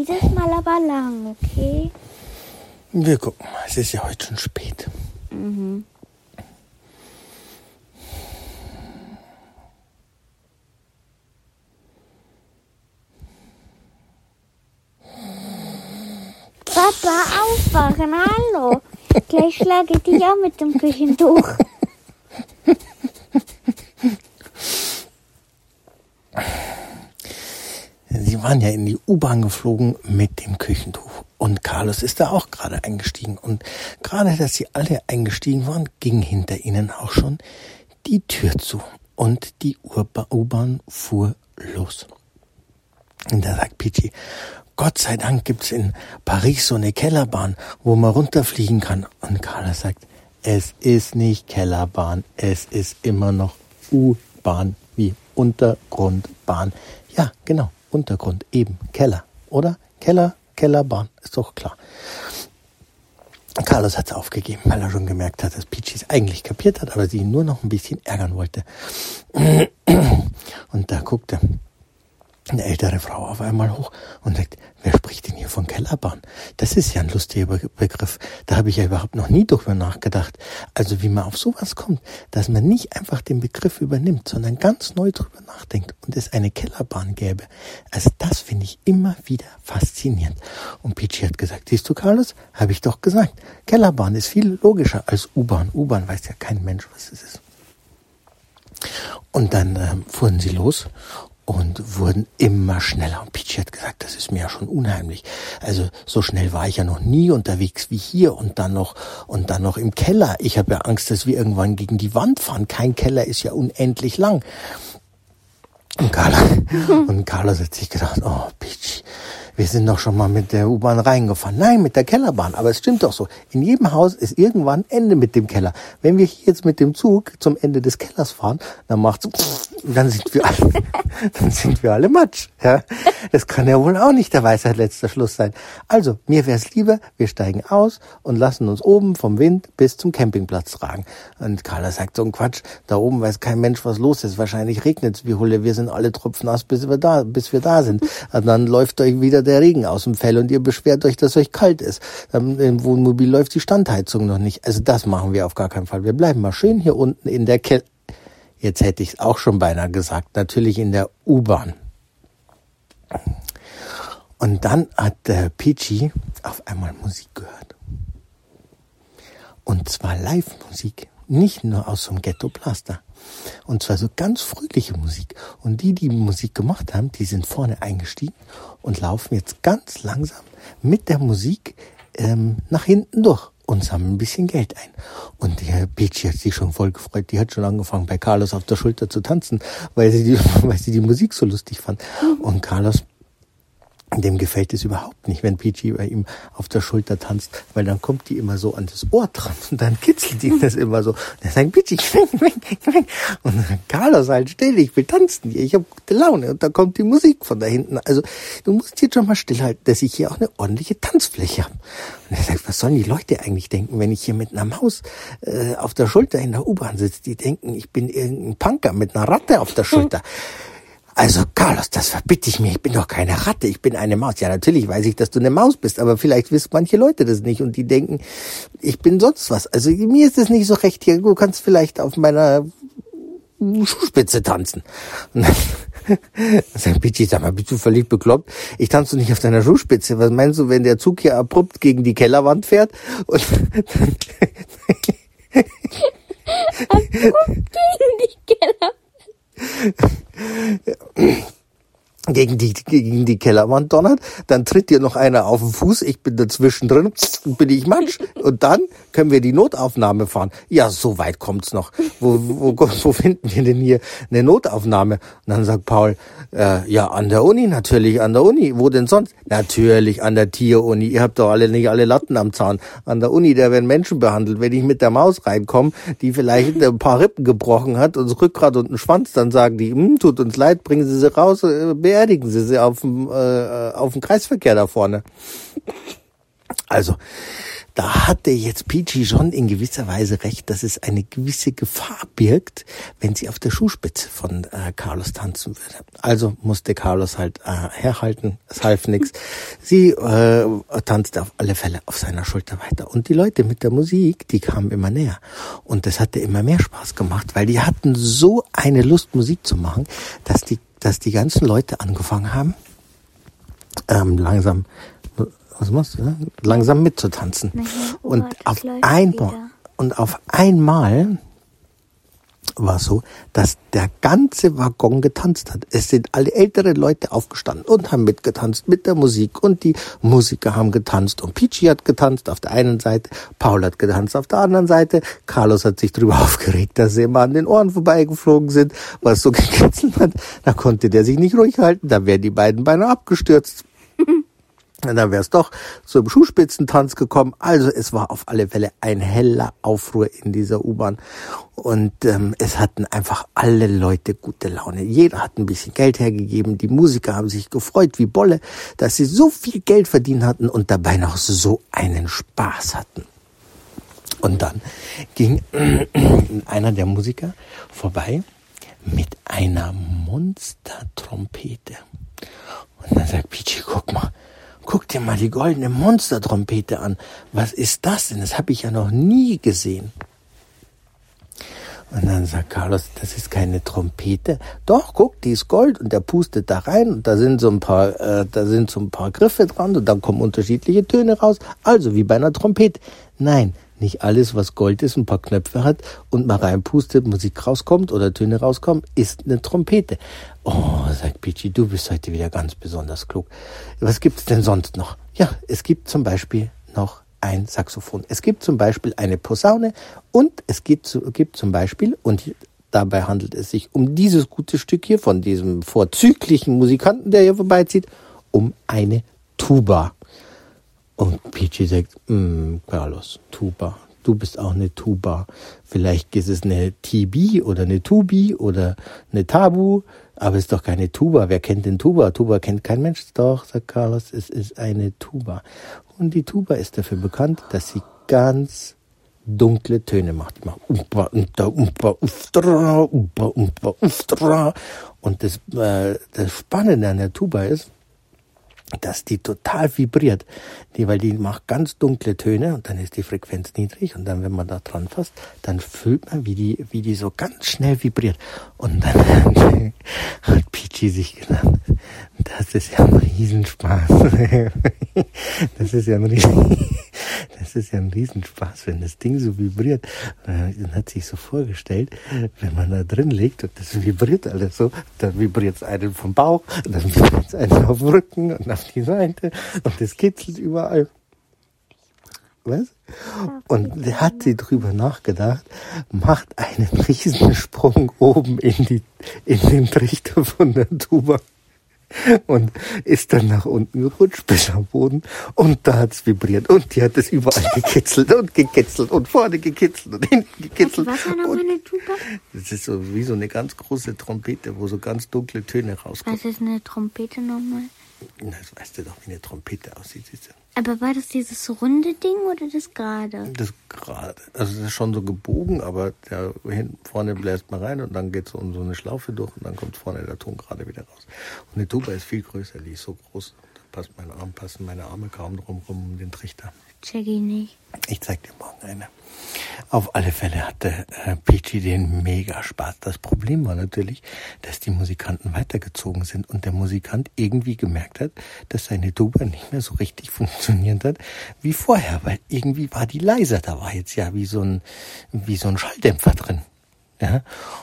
Dieses Mal aber lang, okay? Wir gucken mal. Es ist ja heute schon spät. Mhm. Papa, aufwachen, hallo. Gleich schlage ich dich auch mit dem Küchentuch. Sie waren ja in die U-Bahn geflogen mit dem Küchentuch. Und Carlos ist da auch gerade eingestiegen. Und gerade, dass sie alle eingestiegen waren, ging hinter ihnen auch schon die Tür zu. Und die U-Bahn fuhr los. Und da sagt Pichi, Gott sei Dank gibt's in Paris so eine Kellerbahn, wo man runterfliegen kann. Und Carlos sagt, es ist nicht Kellerbahn, es ist immer noch U-Bahn wie Untergrundbahn. Ja, genau, Untergrund, eben Keller, oder? Keller, Kellerbahn, ist doch klar. Carlos hat's aufgegeben, weil er schon gemerkt hat, dass Peachy es eigentlich kapiert hat, aber sie ihn nur noch ein bisschen ärgern wollte. Und da guckte eine ältere Frau auf einmal hoch und sagt, wer spricht von Kellerbahn? Das ist ja ein lustiger Begriff. Da habe ich ja überhaupt noch nie drüber nachgedacht. Also wie man auf sowas kommt, dass man nicht einfach den Begriff übernimmt, sondern ganz neu drüber nachdenkt und es eine Kellerbahn gäbe. Also das finde ich immer wieder faszinierend. Und Peachy hat gesagt, siehst du Carlos, habe ich doch gesagt, Kellerbahn ist viel logischer als U-Bahn. U-Bahn weiß ja kein Mensch, was es ist. Und dann äh, fuhren sie los und wurden immer schneller. Und Peachy hat gesagt, das ist mir ja schon unheimlich. Also so schnell war ich ja noch nie unterwegs wie hier und dann noch und dann noch im Keller. Ich habe ja Angst, dass wir irgendwann gegen die Wand fahren. Kein Keller ist ja unendlich lang. Und Carla, und Carlos hat sich gedacht, oh Peachy, wir sind doch schon mal mit der U-Bahn reingefahren. Nein, mit der Kellerbahn. Aber es stimmt doch so. In jedem Haus ist irgendwann Ende mit dem Keller. Wenn wir hier jetzt mit dem Zug zum Ende des Kellers fahren, dann macht's, dann sind wir alle, dann sind wir alle Matsch. Ja, das kann ja wohl auch nicht der Weisheit letzter Schluss sein. Also, mir wäre es lieber, wir steigen aus und lassen uns oben vom Wind bis zum Campingplatz tragen. Und Carla sagt so ein Quatsch. Da oben weiß kein Mensch, was los ist. Wahrscheinlich regnet's wie Hulle. Wir sind alle tropfnass, bis wir da, bis wir da sind. Und dann läuft euch wieder der Regen aus dem Fell und ihr beschwert euch, dass euch kalt ist. Im Wohnmobil läuft die Standheizung noch nicht. Also das machen wir auf gar keinen Fall. Wir bleiben mal schön hier unten in der Kälte. Jetzt hätte ich es auch schon beinahe gesagt. Natürlich in der U-Bahn. Und dann hat der Peachy auf einmal Musik gehört. Und zwar Live-Musik. Nicht nur aus so einem Ghetto-Blaster. Und zwar so ganz fröhliche Musik. Und die, die Musik gemacht haben, die sind vorne eingestiegen und laufen jetzt ganz langsam mit der Musik ähm, nach hinten durch und sammeln ein bisschen Geld ein. Und der Peachy hat sich schon voll gefreut. Die hat schon angefangen, bei Carlos auf der Schulter zu tanzen, weil sie die, weil sie die Musik so lustig fand. Und Carlos dem gefällt es überhaupt nicht, wenn Peachy bei ihm auf der Schulter tanzt, weil dann kommt die immer so an das Ohr dran und dann kitzelt ihn das immer so. Und er sagt, Peachy, weg, weg, weg. Und dann Carlos halt still, ich will tanzen hier, ich habe gute Laune. Und dann kommt die Musik von da hinten. Also du musst jetzt schon mal stillhalten, dass ich hier auch eine ordentliche Tanzfläche habe. Und er sagt, was sollen die Leute eigentlich denken, wenn ich hier mit einer Maus äh, auf der Schulter in der U-Bahn sitze? Die denken, ich bin irgendein Punker mit einer Ratte auf der Schulter. Also, Carlos, das verbitte ich mir. Ich bin doch keine Ratte, ich bin eine Maus. Ja, natürlich weiß ich, dass du eine Maus bist, aber vielleicht wissen manche Leute das nicht und die denken, ich bin sonst was. Also, mir ist es nicht so recht hier. Du kannst vielleicht auf meiner Schuhspitze tanzen. Und dann sagt Pichi, sag mal, bist du völlig bekloppt? Ich tanze nicht auf deiner Schuhspitze. Was meinst du, wenn der Zug hier abrupt gegen die Kellerwand fährt? Und abrupt gegen die Kellerwand gegen die, gegen die Kellerwand donnert, dann tritt dir noch einer auf den Fuß, ich bin dazwischen drin, bin ich Matsch, und dann können wir die Notaufnahme fahren. Ja, so weit kommt's noch. Wo, wo, wo finden wir denn hier eine Notaufnahme? Und dann sagt Paul, äh, ja, an der Uni natürlich, an der Uni. Wo denn sonst? Natürlich an der Tieruni. Ihr habt doch alle nicht alle Latten am Zaun. An der Uni, da werden Menschen behandelt. Wenn ich mit der Maus reinkomme, die vielleicht ein paar Rippen gebrochen hat und das Rückgrat und einen Schwanz, dann sagen die, hm, tut uns leid, bringen Sie sie raus, äh, beerdigen Sie sie auf dem, äh, auf dem Kreisverkehr da vorne. Also, da hatte jetzt Peachy schon in gewisser Weise recht, dass es eine gewisse Gefahr birgt, wenn sie auf der Schuhspitze von äh, Carlos tanzen würde. Also musste Carlos halt äh, herhalten, es half nichts. Sie äh, tanzte auf alle Fälle auf seiner Schulter weiter. Und die Leute mit der Musik, die kamen immer näher. Und das hatte immer mehr Spaß gemacht, weil die hatten so eine Lust, Musik zu machen, dass die, dass die ganzen Leute angefangen haben, ähm, langsam was machst du? Langsam mitzutanzen. Und auf einmal, und auf einmal war so, dass der ganze Waggon getanzt hat. Es sind alle ältere Leute aufgestanden und haben mitgetanzt mit der Musik und die Musiker haben getanzt und Peachy hat getanzt auf der einen Seite, Paul hat getanzt auf der anderen Seite, Carlos hat sich drüber aufgeregt, dass sie immer an den Ohren vorbeigeflogen sind, was so gekitzelt hat. Da konnte der sich nicht ruhig halten, da wären die beiden beinahe abgestürzt. Dann wäre es doch zum Schuhspitzentanz gekommen. Also es war auf alle Fälle ein heller Aufruhr in dieser U-Bahn. Und ähm, es hatten einfach alle Leute gute Laune. Jeder hat ein bisschen Geld hergegeben. Die Musiker haben sich gefreut wie Bolle, dass sie so viel Geld verdient hatten und dabei noch so einen Spaß hatten. Und dann ging einer der Musiker vorbei mit einer Monstertrompete. Und dann sagt Peachy, guck mal, guck dir mal die goldene Monstertrompete an. Was ist das denn? Das habe ich ja noch nie gesehen. Und dann sagt Carlos, das ist keine Trompete. Doch, guck, die ist Gold und der pustet da rein und da sind so ein paar, äh, da sind so ein paar Griffe dran und dann kommen unterschiedliche Töne raus. Also wie bei einer Trompete. Nein, nicht alles, was Gold ist, ein paar Knöpfe hat und mal reinpustet, Musik rauskommt oder Töne rauskommen, ist eine Trompete. Oh, sagt Peachy, du bist heute wieder ganz besonders klug. Was gibt's denn sonst noch? Ja, es gibt zum Beispiel noch ein Saxophon. Es gibt zum Beispiel eine Posaune und es gibt, gibt zum Beispiel, und dabei handelt es sich um dieses gute Stück hier von diesem vorzüglichen Musikanten, der hier vorbeizieht, um eine Tuba. Und Peachy sagt, mm, Carlos, Tuba. Du bist auch eine Tuba. Vielleicht ist es eine TB oder eine Tubi oder eine Tabu, aber es ist doch keine Tuba. Wer kennt denn Tuba? Tuba kennt kein Mensch. Doch, sagt Carlos, es ist eine Tuba. Und die Tuba ist dafür bekannt, dass sie ganz dunkle Töne macht. Die macht umpa, umpa, umpa, uftra, umpa, umpa, uftra. Und das, äh, das Spannende an der Tuba ist, dass die total vibriert, die, weil die macht ganz dunkle Töne und dann ist die Frequenz niedrig und dann, wenn man da dran fasst, dann fühlt man, wie die, wie die so ganz schnell vibriert. Und dann hat Peachy sich gedacht, das ist ja ein Riesenspaß. das ist ja ein Riesen, das ist ja ein Riesenspaß, wenn das Ding so vibriert. Dann hat sich so vorgestellt, wenn man da drin liegt und das vibriert alles so, dann vibriert es einen vom Bauch, dann vibriert es einen auf dem Rücken und auf die Seite und es kitzelt überall. Was? Und der hat sie drüber nachgedacht, macht einen Riesensprung oben in die, in den Trichter von der Tuba und ist dann nach unten gerutscht bis am Boden und da hat's vibriert und die hat es überall gekitzelt und gekitzelt und vorne gekitzelt und hinten gekitzelt. Was war noch eine Tuba? Das ist so wie so eine ganz große Trompete, wo so ganz dunkle Töne rauskommen. Was ist eine Trompete nochmal? Das weißt du doch, wie eine Trompete aussieht. Siehst du? Aber war das dieses runde Ding oder das gerade? Das gerade. Also das ist schon so gebogen, aber der hinten vorne bläst man rein und dann geht so um so eine Schlaufe durch und dann kommt vorne der Ton gerade wieder raus. Und eine Tuba ist viel größer, die ist so groß. Da passt mein Arm, passen meine Arme kaum drum rum um den Trichter. Check ich nicht. Ich zeig dir morgen eine. Auf alle Fälle hatte äh, Peachy den mega Spaß. Das Problem war natürlich, dass die Musikanten weitergezogen sind und der Musikant irgendwie gemerkt hat, dass seine Tuba nicht mehr so richtig funktioniert hat wie vorher, weil irgendwie war die leiser. Da war jetzt ja wie so ein, wie so ein Schalldämpfer drin. Ja,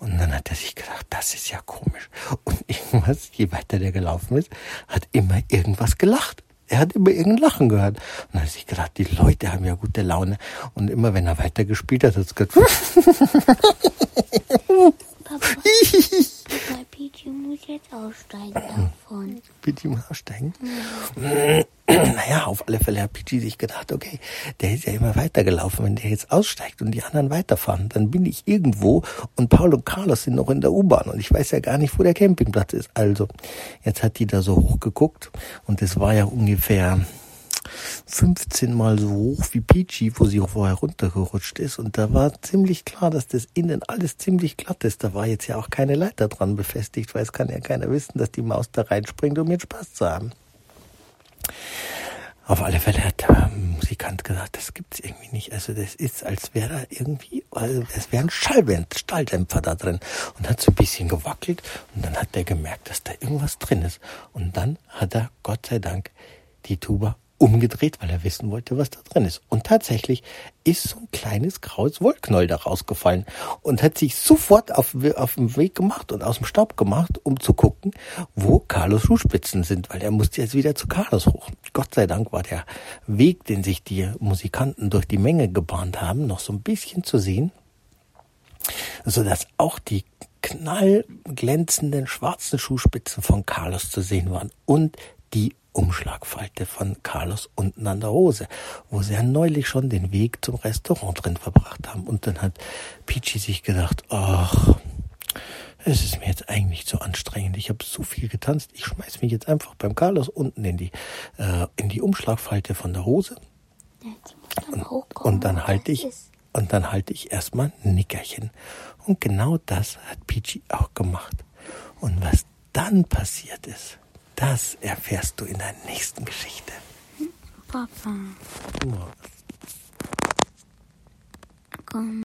und dann hat er sich gedacht, das ist ja komisch. Und irgendwas, je weiter der gelaufen ist, hat immer irgendwas gelacht. Er hat immer irgendein Lachen gehört. Und dann hat sich gedacht, die Leute haben ja gute Laune. Und immer wenn er weitergespielt hat, hat es gehört. Muss jetzt aussteigen davon. Peachy muss aussteigen. naja, auf alle Fälle hat Peachy sich gedacht, okay, der ist ja immer weitergelaufen. Wenn der jetzt aussteigt und die anderen weiterfahren, dann bin ich irgendwo und Paul und Carlos sind noch in der U-Bahn und ich weiß ja gar nicht, wo der Campingplatz ist. Also, jetzt hat die da so hochgeguckt und es war ja ungefähr 15 Mal so hoch wie Peachy, wo sie vorher runtergerutscht ist. Und da war ziemlich klar, dass das innen alles ziemlich glatt ist. Da war jetzt ja auch keine Leiter dran befestigt, weil es kann ja keiner wissen, dass die Maus da reinspringt, um jetzt Spaß zu haben. Auf alle Fälle hat der Musikant gesagt, das gibt's irgendwie nicht. Also das ist, als wäre da irgendwie, also es wäre ein Schallwand, Stalldämpfer da drin. Und hat so ein bisschen gewackelt und dann hat er gemerkt, dass da irgendwas drin ist. Und dann hat er, Gott sei Dank, die Tuba umgedreht, weil er wissen wollte, was da drin ist. Und tatsächlich ist so ein kleines graues Wollknäuel da rausgefallen und hat sich sofort auf, auf den Weg gemacht und aus dem Staub gemacht, um zu gucken, wo Carlos Schuhspitzen sind, weil er musste jetzt wieder zu Carlos hoch. Gott sei Dank war der Weg, den sich die Musikanten durch die Menge gebahnt haben, noch so ein bisschen zu sehen, so dass auch die knallglänzenden schwarzen Schuhspitzen von Carlos zu sehen waren und die Umschlagfalte von Carlos unten an der Hose, wo sie ja neulich schon den Weg zum Restaurant drin verbracht haben. Und dann hat Peachy sich gedacht, ach, es ist mir jetzt eigentlich zu anstrengend. Ich habe so viel getanzt. Ich schmeiß mich jetzt einfach beim Carlos unten in die, äh, in die Umschlagfalte von der Hose. Und, und dann halte ich, und dann halte ich erstmal ein Nickerchen. Und genau das hat Peachy auch gemacht. Und was dann passiert ist, das erfährst du in der nächsten Geschichte. Papa. Oh. Komm.